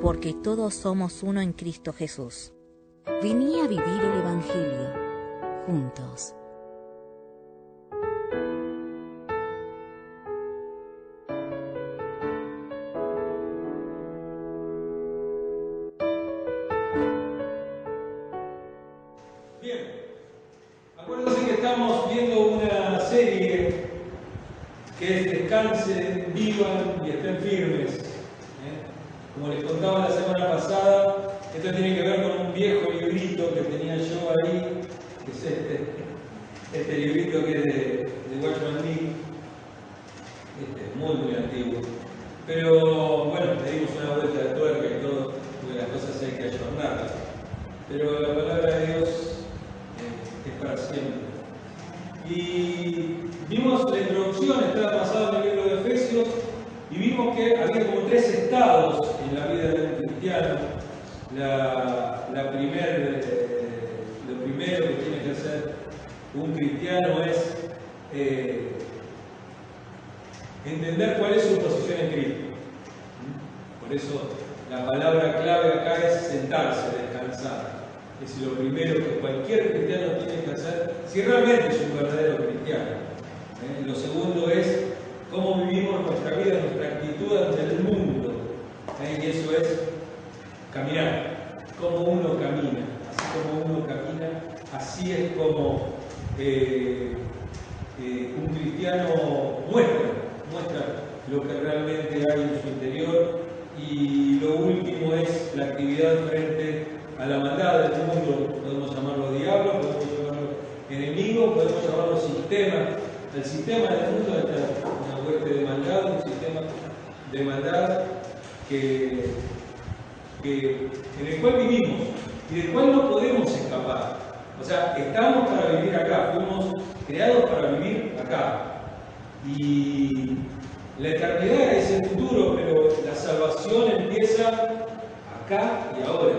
Porque todos somos uno en Cristo Jesús. Vení a vivir el Evangelio juntos. Bien, acuérdense que estamos viendo una serie que descansen, vivan y estén firmes. Como les contaba la semana pasada, esto tiene que ver con un viejo librito que tenía yo ahí, que es este, este librito que es de, de Watchman Lee, este, muy muy antiguo. Pero bueno, le dimos una vuelta de tuerca y todo, porque las cosas hay que ayornarlas. Pero la palabra de Dios este, es para siempre. Y vimos la introducción, estaba pasado en el libro de Efesios, y vimos que había como tres estados la vida de un cristiano, eh, lo primero que tiene que hacer un cristiano es eh, entender cuál es su posición en Cristo. ¿Mm? Por eso la palabra clave acá es sentarse, descansar. Es lo primero que cualquier cristiano tiene que hacer si realmente es un verdadero cristiano. ¿Eh? Lo segundo es cómo vivimos nuestra vida, nuestra actitud ante el mundo ¿Eh? Y eso es caminar, como uno camina, así como uno camina, así es como eh, eh, un cristiano muestra, muestra lo que realmente hay en su interior y lo último es la actividad frente a la maldad del mundo, podemos llamarlo diablo, podemos llamarlo enemigo, podemos llamarlo sistema, el sistema del mundo está una hueste de maldad, un sistema de maldad que, en el cual vivimos y del cual no podemos escapar. O sea, estamos para vivir acá, fuimos creados para vivir acá. Y la eternidad es el futuro, pero la salvación empieza acá y ahora.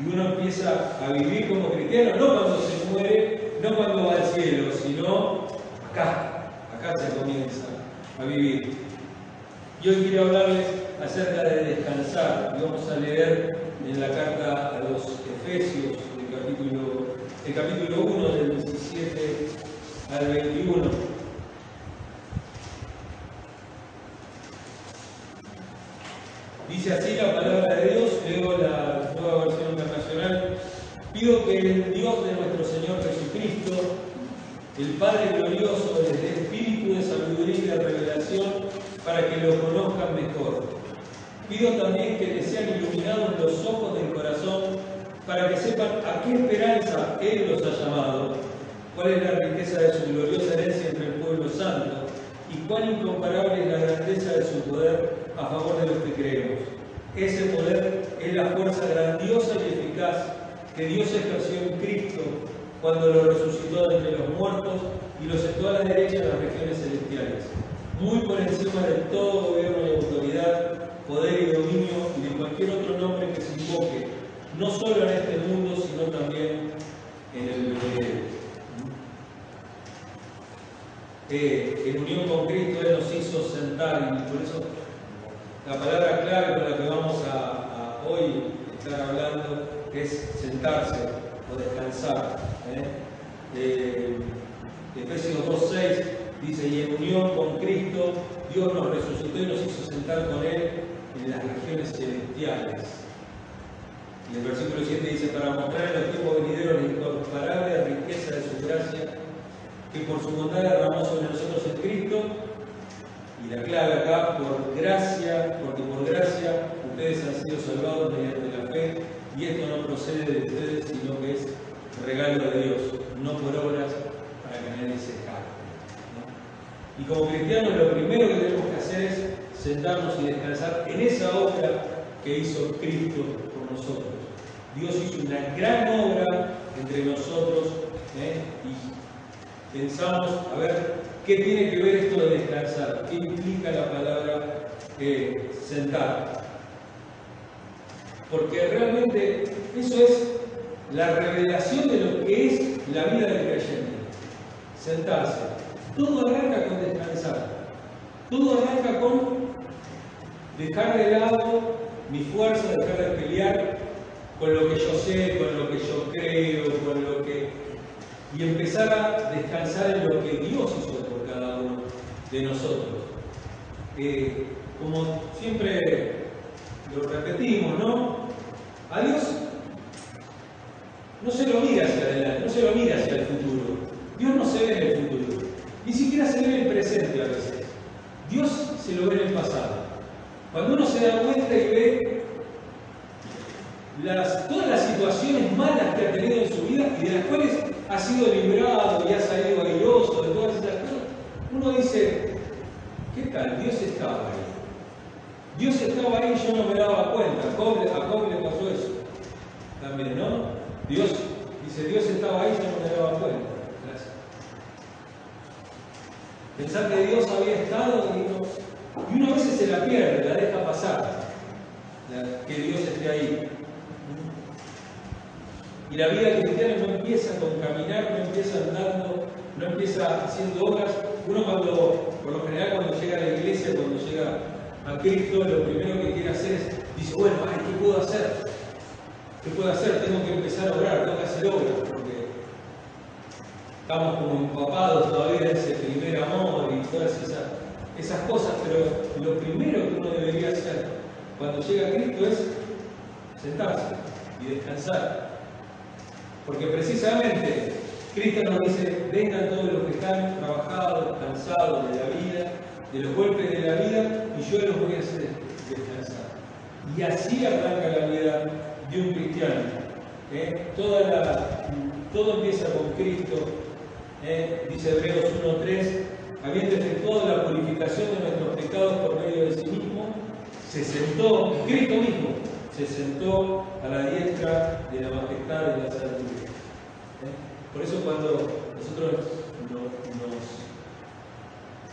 Y uno empieza a vivir como cristiano, no cuando se muere, no cuando va al cielo, sino acá. Acá se comienza a vivir. Y hoy quiero hablarles acerca de descansar. Y vamos a leer en la carta a los Efesios, el capítulo, el 1, del 17 al 21. Dice así la palabra de Dios, leo la nueva versión internacional. Pido que el Dios de nuestro Señor Jesucristo, el Padre glorioso, les espíritu de sabiduría y de revelación para que lo conozcan mejor Pido también que les sean iluminados los ojos del corazón para que sepan a qué esperanza Él los ha llamado, cuál es la riqueza de su gloriosa herencia entre el pueblo santo y cuán incomparable es la grandeza de su poder a favor de los que creemos. Ese poder es la fuerza grandiosa y eficaz que Dios ejerció en Cristo cuando lo resucitó de entre los muertos y lo sentó a la derecha de las regiones celestiales, muy por encima de todo gobierno y autoridad poder y dominio y de cualquier otro nombre que se invoque, no solo en este mundo, sino también en el verdadero. Eh, en unión con Cristo Él nos hizo sentar y por eso la palabra clave con la que vamos a, hoy estar hablando es sentarse o descansar. ¿eh? Eh, Efesios 2.6 Dice, y en unión con Cristo, Dios nos resucitó y nos hizo sentar con Él en las regiones celestiales. Y el versículo 7 dice, para mostrar en los tiempos venideros la incomparable riqueza de su gracia, que por su bondad derramó sobre nosotros en Cristo. Y la clave acá, por gracia, porque por gracia ustedes han sido salvados mediante la fe, y esto no procede de ustedes, sino que es regalo de Dios, no por obras para que nadie se y como cristianos lo primero que tenemos que hacer es sentarnos y descansar en esa obra que hizo Cristo por nosotros. Dios hizo una gran obra entre nosotros ¿eh? y pensamos, a ver, ¿qué tiene que ver esto de descansar? ¿Qué implica la palabra eh, sentar? Porque realmente eso es la revelación de lo que es la vida del creyente. Sentarse. Todo arranca con descansar. Todo arranca con dejar de lado mi fuerza, dejar de pelear con lo que yo sé, con lo que yo creo, con lo que... y empezar a descansar en lo que Dios hizo por cada uno de nosotros. Eh, como siempre lo repetimos, ¿no? A Dios no se lo mira hacia adelante, no se lo mira hacia el futuro. Dios no se ve en el futuro, ni siquiera se ve en el presente a veces. Dios se lo ve en el pasado. Cuando uno se da cuenta y ve todas las situaciones malas que ha tenido en su vida y de las cuales ha sido librado y ha salido airoso de todas esas cosas, uno dice, ¿qué tal? Dios estaba ahí. Dios estaba ahí y yo no me daba cuenta. A Job, le pasó eso también, ¿no? Dios, dice, Dios estaba ahí y yo no me daba cuenta. Pensar que Dios había estado y, uno a veces se la pierde, la deja pasar, que Dios esté ahí. Y la vida cristiana no empieza con caminar, no empieza andando, no empieza haciendo obras. Uno cuando, por lo general cuando llega a la iglesia, cuando llega a Cristo, lo primero que quiere hacer es, dice, bueno, ¿qué puedo hacer? ¿Qué puedo hacer? Tengo que empezar a orar, tengo que hacer obras, estamos como empapados todavía en ese primer amor y todas esas, esas cosas, pero lo primero que uno debería hacer cuando llega a Cristo es sentarse y descansar. Porque precisamente Cristo nos dice, vengan todos los que están trabajados, cansados de la vida, de los golpes de la vida, y yo los voy a hacer descansar. Y así arranca la vida de un cristiano. ¿eh? todo empieza con Cristo, ¿eh? dice Hebreos 1.3, habiendo efectuado la purificación de nuestros pecados por medio de sí mismo, se sentó, Cristo mismo, se sentó a la diestra de la majestad de la salud. ¿eh? Por eso cuando nosotros nos,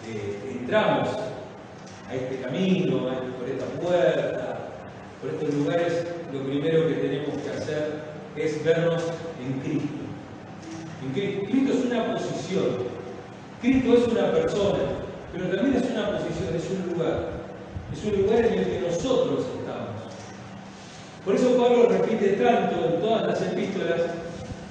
eh, entramos a este camino, por esta puerta, por estos lugares, lo primero que tenemos que hacer es vernos en Cristo. En Cristo. Cristo es una posición, Cristo es una persona, pero también es una posición, es un lugar. Es un lugar en el que nosotros estamos. Por eso Pablo repite tanto en todas las epístolas,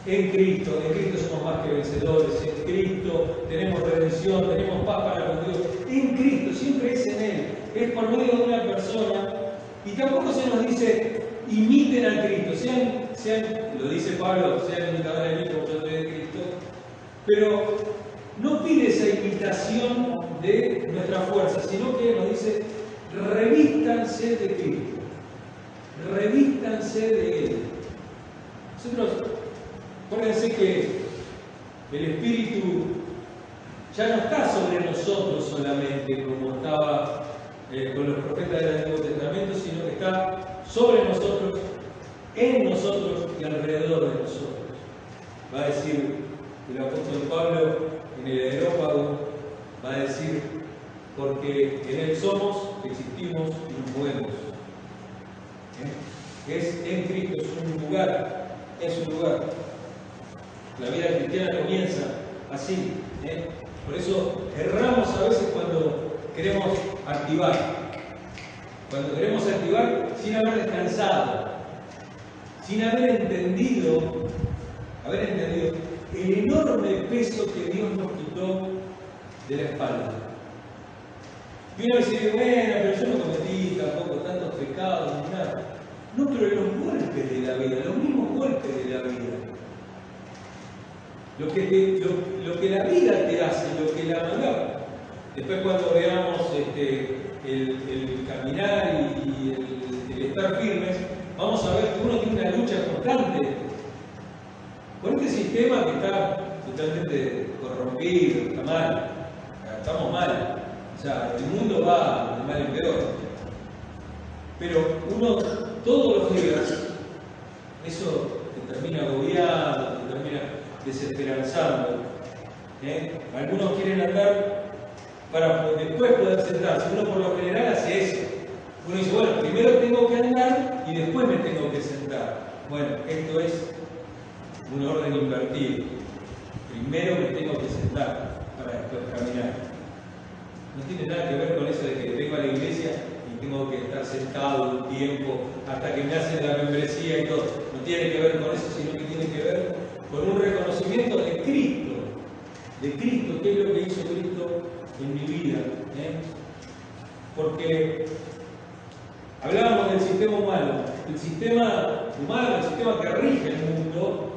en Cristo, en Cristo somos más que vencedores, en Cristo tenemos redención, tenemos paz para con Dios, en Cristo, siempre es en Él, es por medio de una persona, y tampoco se nos dice, imiten a Cristo, sean, sean lo dice Pablo, sean imitadores de mí como yo soy de Cristo, pero no pide esa imitación de nuestra fuerza, sino que nos dice, revístanse de Cristo revístanse de Él. Nosotros, acuérdense que el Espíritu ya no está sobre nosotros solamente, como estaba eh, con los profetas del Antiguo Testamento, sino que está sobre nosotros, en nosotros y alrededor de nosotros. Va a decir el apóstol Pablo en el aerópago, va a decir, porque en Él somos, existimos y nos movemos es en Cristo, es un lugar, es un lugar. La vida cristiana comienza así. ¿eh? Por eso erramos a veces cuando queremos activar. Cuando queremos activar sin haber descansado, sin haber entendido, haber entendido el enorme peso que Dios nos quitó de la espalda. Y uno dice, bueno, pero yo no cometí tampoco tantos pecados ni nada. No, pero los golpes de la vida, los mismos golpes de la vida. Lo que, lo, que la vida te hace, lo que la manda. Después cuando veamos este, el, caminar y, el, estar firmes, vamos a ver con este sistema que está totalmente corrompido, está mal, estamos mal. O sea, el mundo va de mal en peor. Pero uno todos los días, eso te termina agobiando, te termina desesperanzando. ¿eh? Algunos quieren andar para después poder sentarse. Uno por lo general hace eso. Uno dice, bueno, primero tengo que andar y después me tengo que sentar. Bueno, esto es un orden invertido. Primero me tengo que sentar para después caminar. No tiene nada que ver con eso de que vengo a la iglesia y tengo que estar sentado un tiempo hasta que me hacen la membresía y todo. No tiene que ver con eso, sino que tiene que ver con un reconocimiento de Cristo. De Cristo, qué es lo que hizo Cristo en mi vida. ¿eh? Porque hablábamos del sistema humano. El sistema humano, el sistema que rige el mundo,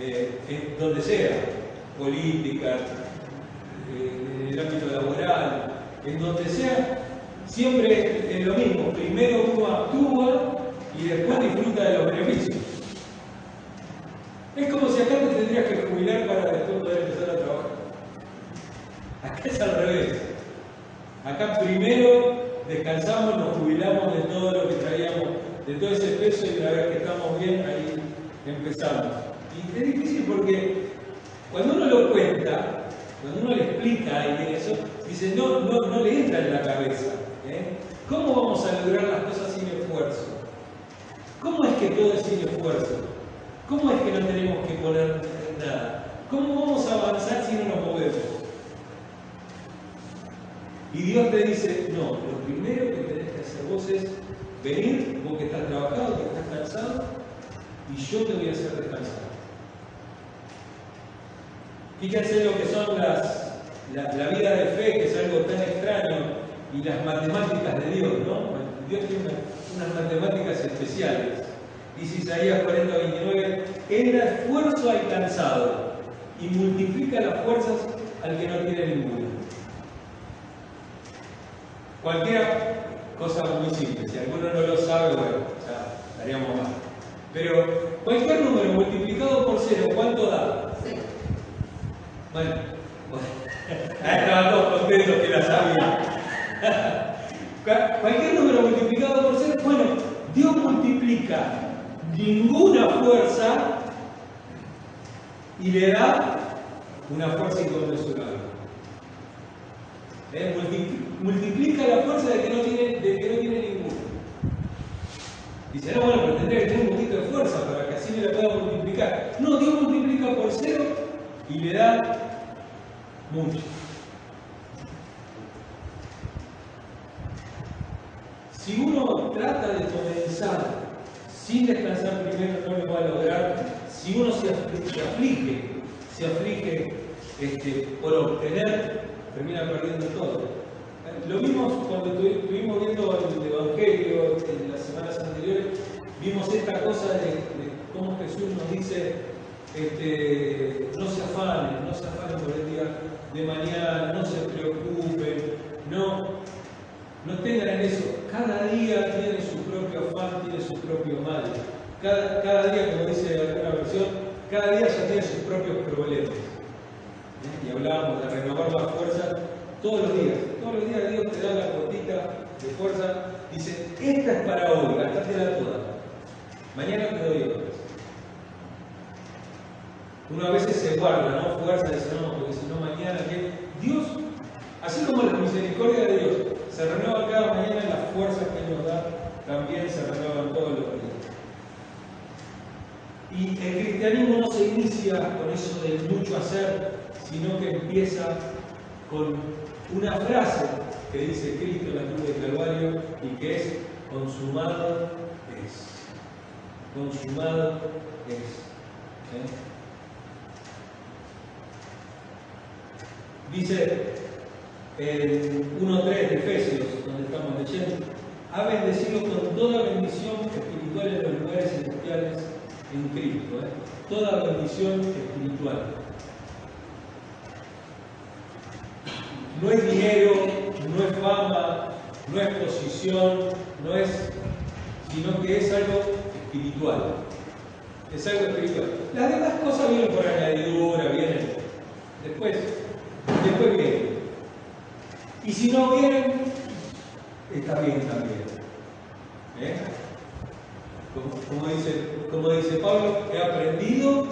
eh, en donde sea, política, eh, en el ámbito laboral, en donde sea, siempre es lo mismo. Primero uno actúa y después disfruta de los beneficios. Es como si acá te tendrías que jubilar para después poder empezar a trabajar. Acá es al revés. Acá primero descansamos, nos jubilamos de todo lo que traíamos, de todo ese peso y una vez que estamos bien, ahí empezamos. Y es difícil porque cuando uno lo cuenta, cuando uno le explica a alguien eso, dice, no, no, no le entra en la cabeza. ¿eh? ¿Cómo vamos a lograr las cosas sin esfuerzo? ¿Cómo es que todo es sin esfuerzo? ¿Cómo es que no tenemos que poner nada? ¿Cómo vamos a avanzar si no nos movemos? Y Dios te dice, no, lo primero que tenés que hacer vos es venir, vos que estás trabajado, que estás cansado, y yo te voy a hacer descansar. Fíjense lo que son las, la, vida de fe, que es algo tan extraño, y las matemáticas de Dios, ¿no? Dios tiene unas matemáticas especiales. Dice Isaías 40, 29, Él da esfuerzo al cansado y multiplica las fuerzas al que no tiene ninguna. Cualquier cosa muy simple, si alguno no lo sabe, bueno, ya estaríamos mal. Pero cualquier número multiplicado por cero, ¿cuánto da? Bueno, bueno. estaban todos contentos que la sabían. Cualquier número multiplicado por cero, bueno, Dios multiplica ninguna fuerza y le da una fuerza inconmensurable. ¿Eh? Multiplica la fuerza de que no tiene, de que no tiene ninguna. Dice, no, bueno, pero tendría que tener un poquito de fuerza para que así me la pueda multiplicar. No, Dios multiplica por cero y le da mucho. Si uno trata de comenzar sin descansar primero, no lo va a lograr. Si uno se aflige, se aflige este, por obtener, termina perdiendo todo. Lo vimos cuando estuvimos viendo el Evangelio en las semanas anteriores, vimos esta cosa de, cómo Jesús nos dice, este, no se afanen, no se afanen por el día de mañana, no se preocupen, no, no tengan en eso. Cada día tiene su propio afán, tiene su propio mal. Cada, día, como dice alguna versión, cada día ya tiene sus propios problemas. ¿Eh? Y hablábamos de renovar la fuerza todos los días. Todos los días Dios te da la gotita de fuerza. Dice, esta es para hoy, gastátela toda. Mañana te doy otra. A veces se guarda, ¿no? Fuerza, dice, no, porque si no mañana, ¿qué? Dios, así como la misericordia de Dios se renueva cada mañana, las fuerzas que nos da también se renuevan todos los días. Y el cristianismo no se inicia con eso de mucho hacer, sino que empieza con una frase que dice Cristo en la cruz de Calvario y que es consumado es. Consumado es. Dice en 1.3 de Efesios, donde estamos leyendo, ha bendecido con toda bendición espiritual en los lugares celestiales en Cristo. ¿eh? Toda bendición espiritual. No es dinero, no es fama, no es posición, no es, sino que es algo espiritual. Es algo espiritual. Las demás cosas vienen por añadidura, vienen después, después vienen. Y si no vienen, está bien también. Como, dice, como dice Pablo, he aprendido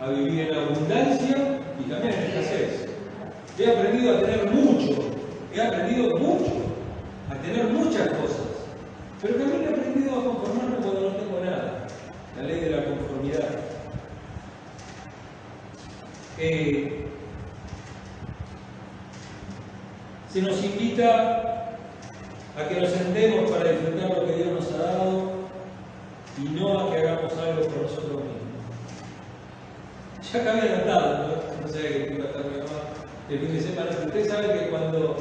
a vivir en abundancia y también en escasez. He aprendido a tener mucho, he aprendido mucho, a tener muchas cosas. Pero también he aprendido a conformarme cuando no tengo nada. La ley de la conformidad. Eh, se nos invita a que nos sentemos para disfrutar lo que Dios nos ha dado y no a que hagamos algo por nosotros mismos. Ya acá había notado, no, sé qué iba a estar el fin de semana, ustedes saben que cuando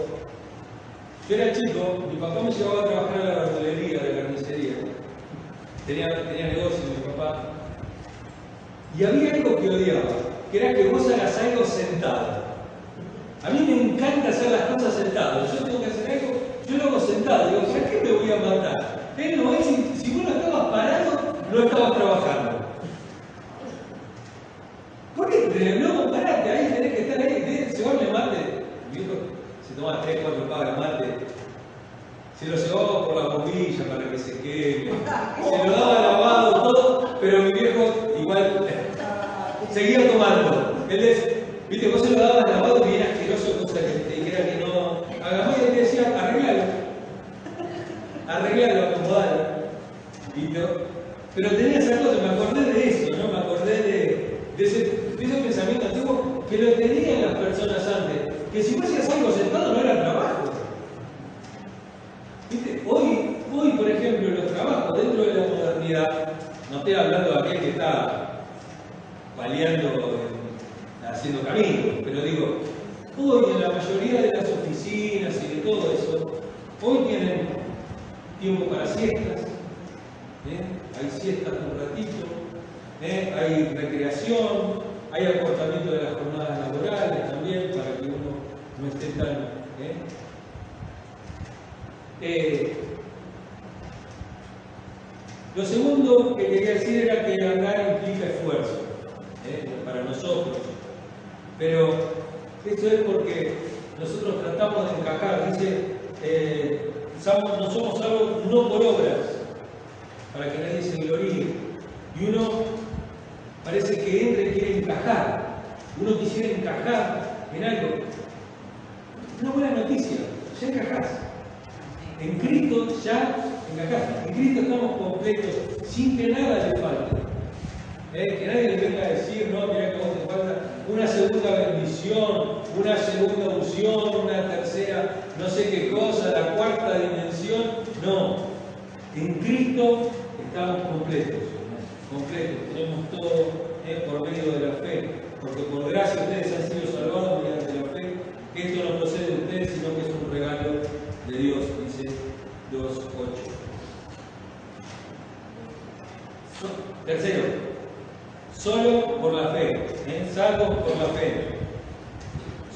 yo era chico, mi papá me llevaba a trabajar a la verdulería, de la carnicería. Tenía, tenía negocio mi papá. Y había algo que odiaba, que era que vos hagas algo sentado. A mí me encanta hacer las cosas sentado. Yo tengo que hacer algo, yo lo hago sentado. Digo, ¿para qué me voy a matar? Él si, vos no estabas parado, no estabas trabajando. ¿Por qué? No, parate, ahí tenés que estar ahí. Se va a mate. Mi hijo se toma 3, 4 pagas de mate. Se lo llevaba por la bombilla se lo daba lavado, todo, pero mi viejo igual seguía tomando. Decía, viste, vos se lo dabas lavado y era asqueroso, cosa que te dijera que no. Agarró y te decía, arreglalo. Arreglalo, acomodalo. Pero tenía esa cosa, me acordé de eso, ¿no? Me acordé de, de, ese, de ese, pensamiento antiguo que lo tenían las personas antes. Que si vos hacías algo sentado no era trabajo. ¿Viste? Hoy, hoy, por ejemplo, los trabajos dentro de la modernidad, no estoy hablando de aquel que está paliando haciendo camino. Pero digo, hoy en la mayoría de las oficinas y de todo eso, hoy tienen tiempo para siestas, ¿eh? hay siestas un ratito, ¿eh? hay recreación, hay acortamiento de las jornadas laborales también para que uno no esté tan... ¿eh? lo segundo que quería decir era que andar implica esfuerzo para nosotros, pero esto es porque nosotros tratamos de encajar, dice, eh, no somos algo no por obras, para que nadie se gloríe. Y uno parece que entra y quiere encajar. Uno quisiera encajar en algo. Una buena noticia, ya encajás. En Cristo ya encajás. En Cristo estamos completos, sin que nada le falte. Eh, que nadie le venga a decir, no, mira cómo te falta una segunda bendición, una segunda unción, una tercera, no sé qué cosa, la cuarta dimensión. No, en Cristo estamos completos, completos, tenemos todo eh, por medio de la fe, porque por gracia ustedes han sido salvados mediante la fe. Esto no procede de ustedes, sino que es un regalo de Dios, dice 2.8. Tercero, Solo por la fe, ¿eh? salvos por la fe.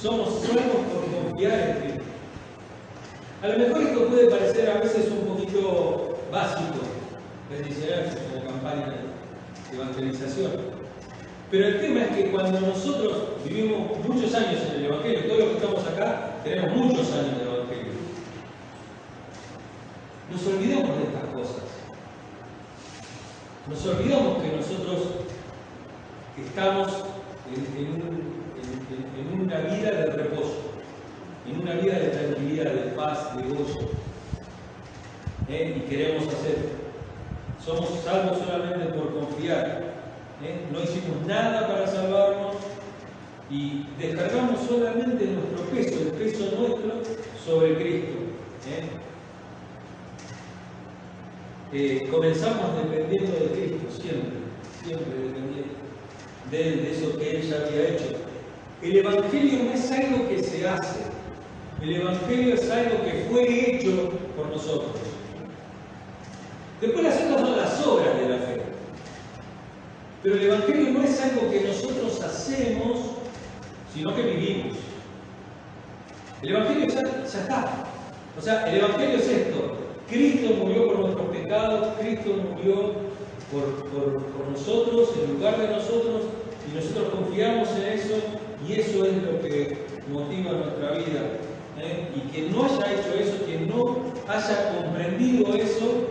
Somos salvos por confiar en Cristo. A lo mejor esto puede parecer a veces un poquito básico, bendicionarse como campaña de evangelización. Pero el tema es que cuando nosotros vivimos muchos años en el Evangelio, todos los que estamos acá tenemos muchos años de Evangelio, nos olvidamos de estas cosas. Nos olvidamos que nosotros estamos en, una vida de reposo, en una vida de tranquilidad, de paz, de gozo. ¿eh? Y queremos hacer. Somos salvos solamente por confiar. ¿eh? No hicimos nada para salvarnos y descargamos solamente nuestro peso, el peso nuestro, sobre Cristo. ¿eh? comenzamos dependiendo de Cristo, siempre, siempre dependiendo de, eso que él ya había hecho. El Evangelio no es algo que se hace, el Evangelio es algo que fue hecho por nosotros. Después las otras las obras de la fe. Pero el Evangelio no es algo que nosotros hacemos, sino que vivimos. El Evangelio ya, ya está. O sea, el Evangelio es esto. Cristo murió por nuestros pecados, Cristo murió por, nosotros, en lugar de nosotros, y nosotros confiamos en eso, y eso es lo que motiva nuestra vida. ¿eh? Y quien no haya hecho eso, quien no haya comprendido eso,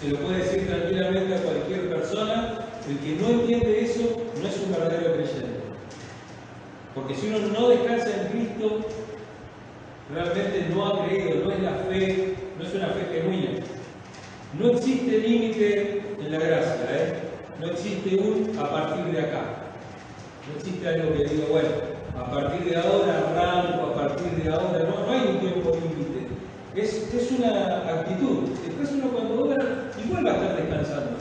Se lo puede decir tranquilamente a cualquier persona. El que no entiende eso no es un verdadero creyente. Porque si uno no descansa en Cristo, realmente no ha creído, no es la fe, no es una fe genuina. No existe límite en la gracia, ¿eh? no existe un a partir de acá. No existe algo que diga, bueno, a partir de ahora arranco, a partir de ahora, no, no hay un tiempo límite. Es, es, una actitud. Después uno cuando obra, igual va a estar descansando.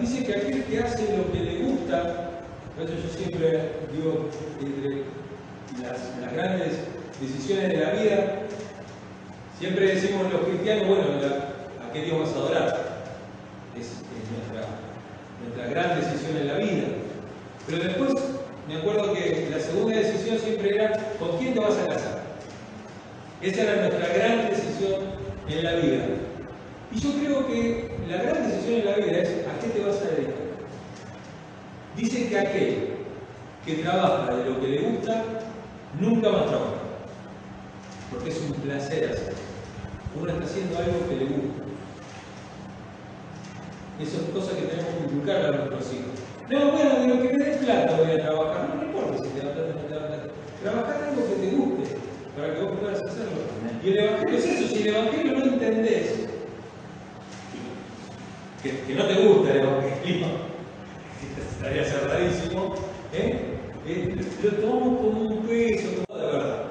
Dice que aquel que hace lo que le gusta, por yo siempre digo, entre las, las grandes decisiones de la vida, siempre decimos los cristianos, bueno, ¿a qué Dios vas a adorar? Es, nuestra, nuestra gran decisión en la vida. Pero después me acuerdo que la segunda decisión siempre era ¿con quién te vas a casar? Esa era nuestra gran decisión en la vida. Y yo creo que la gran decisión en la vida es ¿a qué te vas a dedicar? Dice que aquel que trabaja de lo que le gusta, nunca más trabaja. Porque es un placer hacerlo. Uno está haciendo algo que le gusta. Eso es cosa que tenemos que inculcar a nuestros hijos. No, bueno, de lo que me dé plata voy a trabajar. No, me importa si te da plata o no te da plata. Trabajar algo que te guste, para que vos puedas hacerlo. Y el Evangelio es eso, si el Evangelio no entendés, que, que no te gusta el Evangelio, estaría cerradísimo, ¿eh? Eh, lo tomamos como un peso, como de verdad.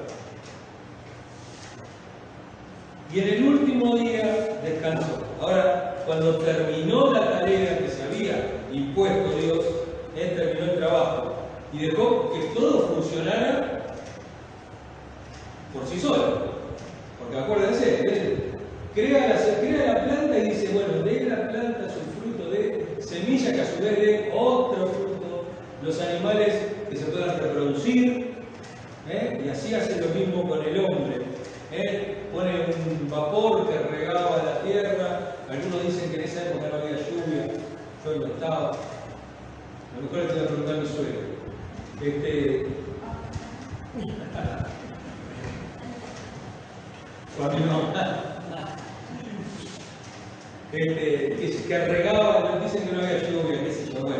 Y en el último día descansó. Ahora, cuando terminó que se había impuesto Dios, él terminó el trabajo y dejó que todo funcionara por sí solo. Porque acuérdense, él crea la, crea la planta y dice, bueno, de la planta su fruto de semilla que a su vez de otro fruto, los animales que se puedan reproducir, ¿eh? y así hace lo mismo con el hombre. ¿eh? Pone un vapor que regaba la tierra, algunos dicen que en esa época no había lluvia, yo no estaba. A lo mejor tengo que preguntar a mi suegro. Este, o a. Este, que, que regaba, dicen que no había lluvia, qué sé yo. Bueno,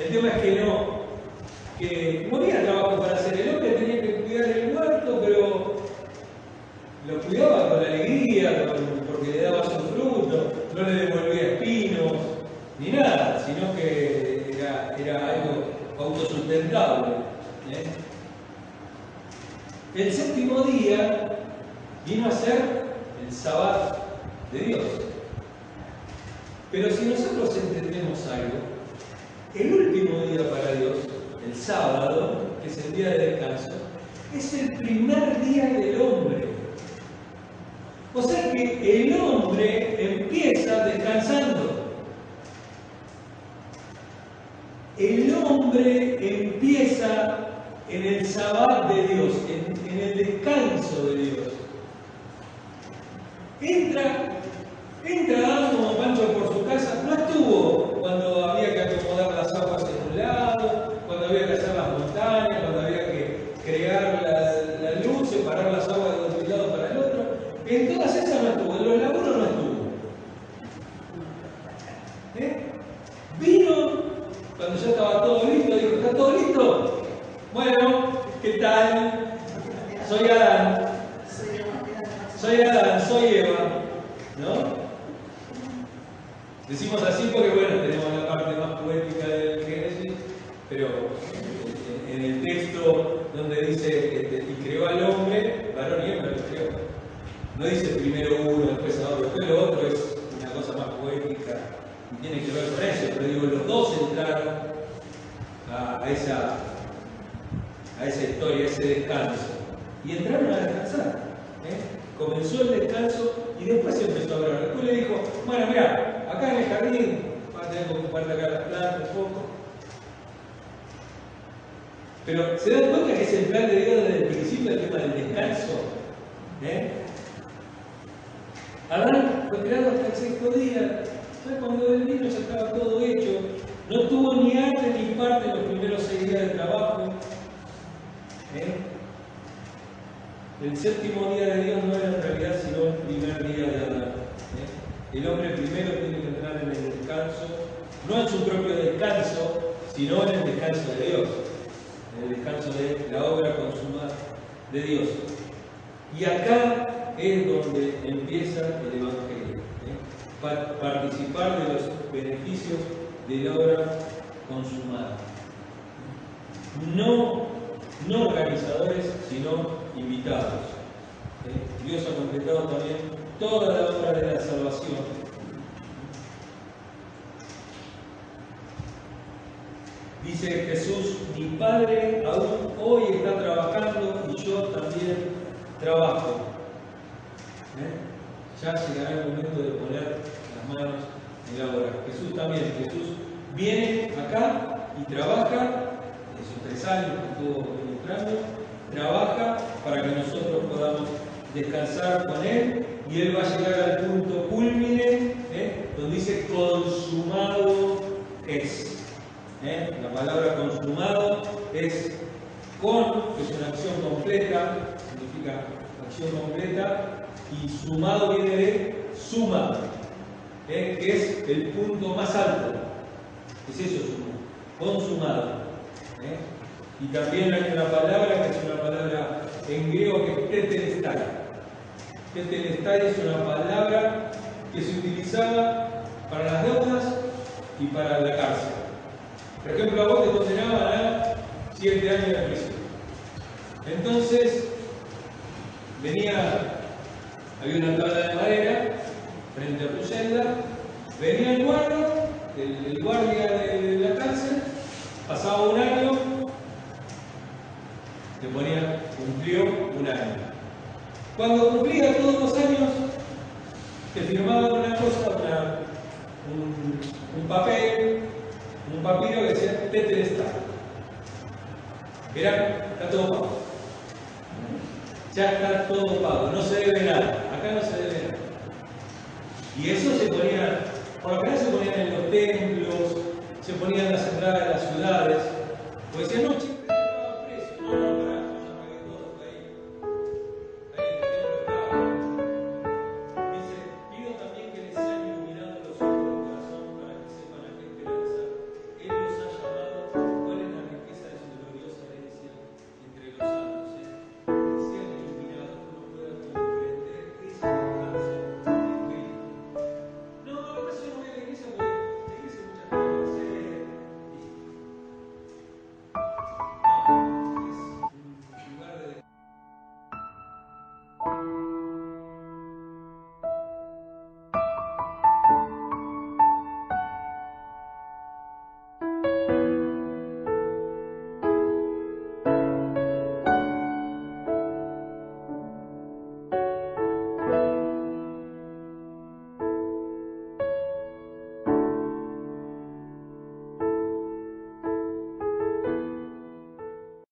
el tema es que no, que no para hacer. El hombre tenía que cuidar el huerto, pero lo cuidaba con alegría, porque le daba su fruto, no le devolvía espinos, ni nada, sino que era, era algo autosustentable. ¿eh? El día vino a ser el sabbat de Dios. Pero si nosotros entendemos algo, el último día para Dios, el sábado, que es el día de descanso, es el primer día del hombre. O sea que el hombre empieza descansando. El hombre empieza en el sabbat de Dios, en, en el descanso de Dios. Entra, Adán como Pancho por su casa, no estuvo cuando había que acomodar las aguas en un lado, cuando había que hacer las montañas, cuando había que crear la, la luz, separar las aguas de un lado para el otro. En todas esas no estuvo, en los laburos no estuvo. ¿Eh? Vino cuando ya estaba todo listo, dijo, ¿está todo listo? Bueno, ¿qué tal? Soy Adán. Soy Adán, soy Eva. ¿No? Decimos así porque, bueno, tenemos la parte más poética del Génesis, pero en, el texto donde dice, y creó al hombre, varón y hembra lo creó. No dice primero uno, después a otro, después lo otro es una cosa más poética y tiene que ver con eso, pero digo, los dos entraron a, a esa, a esa historia, a ese descanso. Y entraron a descansar. ¿eh? Comenzó el descanso y después se empezó a hablar. Después le dijo, bueno, mira, acá en el jardín, vas a tener que ocuparte acá las plantas un poco. Pero se dan cuenta que es el plan de Dios desde el principio el tema del descanso. ¿Eh? Adán fue creado hasta el sexto día. Ya cuando él vino ya estaba todo hecho. No tuvo ni arte ni parte en los primeros seis días de trabajo. ¿Eh? El séptimo día de Dios no era en realidad sino el primer día de Adán. ¿eh? El hombre primero tiene que no en su propio descanso, sino en el descanso de Dios, en el descanso de la obra consumada de Dios. Y acá es donde empieza el Evangelio, ¿eh? participar de los beneficios de la obra consumada. No, no organizadores, sino invitados. ¿eh? Dios ha completado también toda la obra de la salvación. Dice Jesús, mi Padre aún hoy está trabajando y yo también trabajo. ¿Eh? Ya llegará el momento de poner las manos en la obra. Jesús también, Jesús viene acá y trabaja, esos tres años que estuvo ministrando, trabaja para que nosotros podamos descansar con Él y Él va a llegar al punto culmine, ¿eh? donde dice consumado es. ¿eh? La palabra consumado es con, que es una acción completa, significa acción completa, y sumado viene de suma, ¿eh? que es el punto más alto. Es eso, consumado. Y también hay una palabra que es una palabra en griego que es tetelestai. Tetelestai es una palabra que se utilizaba para las deudas y para la cárcel. Por ejemplo, a vos te condenaban a siete años de prisión. Entonces, venía, había una tabla de madera frente a tu celda, venía el guardia, el, guardia de la cárcel, pasaba un año, te ponía, cumplió un año. Cuando cumplía todos los años, te firmaba una cosa, un, un papel, un papiro que decía Tetelestai. Verán, está todo pago. Ya está todo pago, no se debe nada. Acá no se debe nada. Y eso se ponía, por acá se ponían en los templos, se ponían en las entradas de las ciudades. Pues decían, no,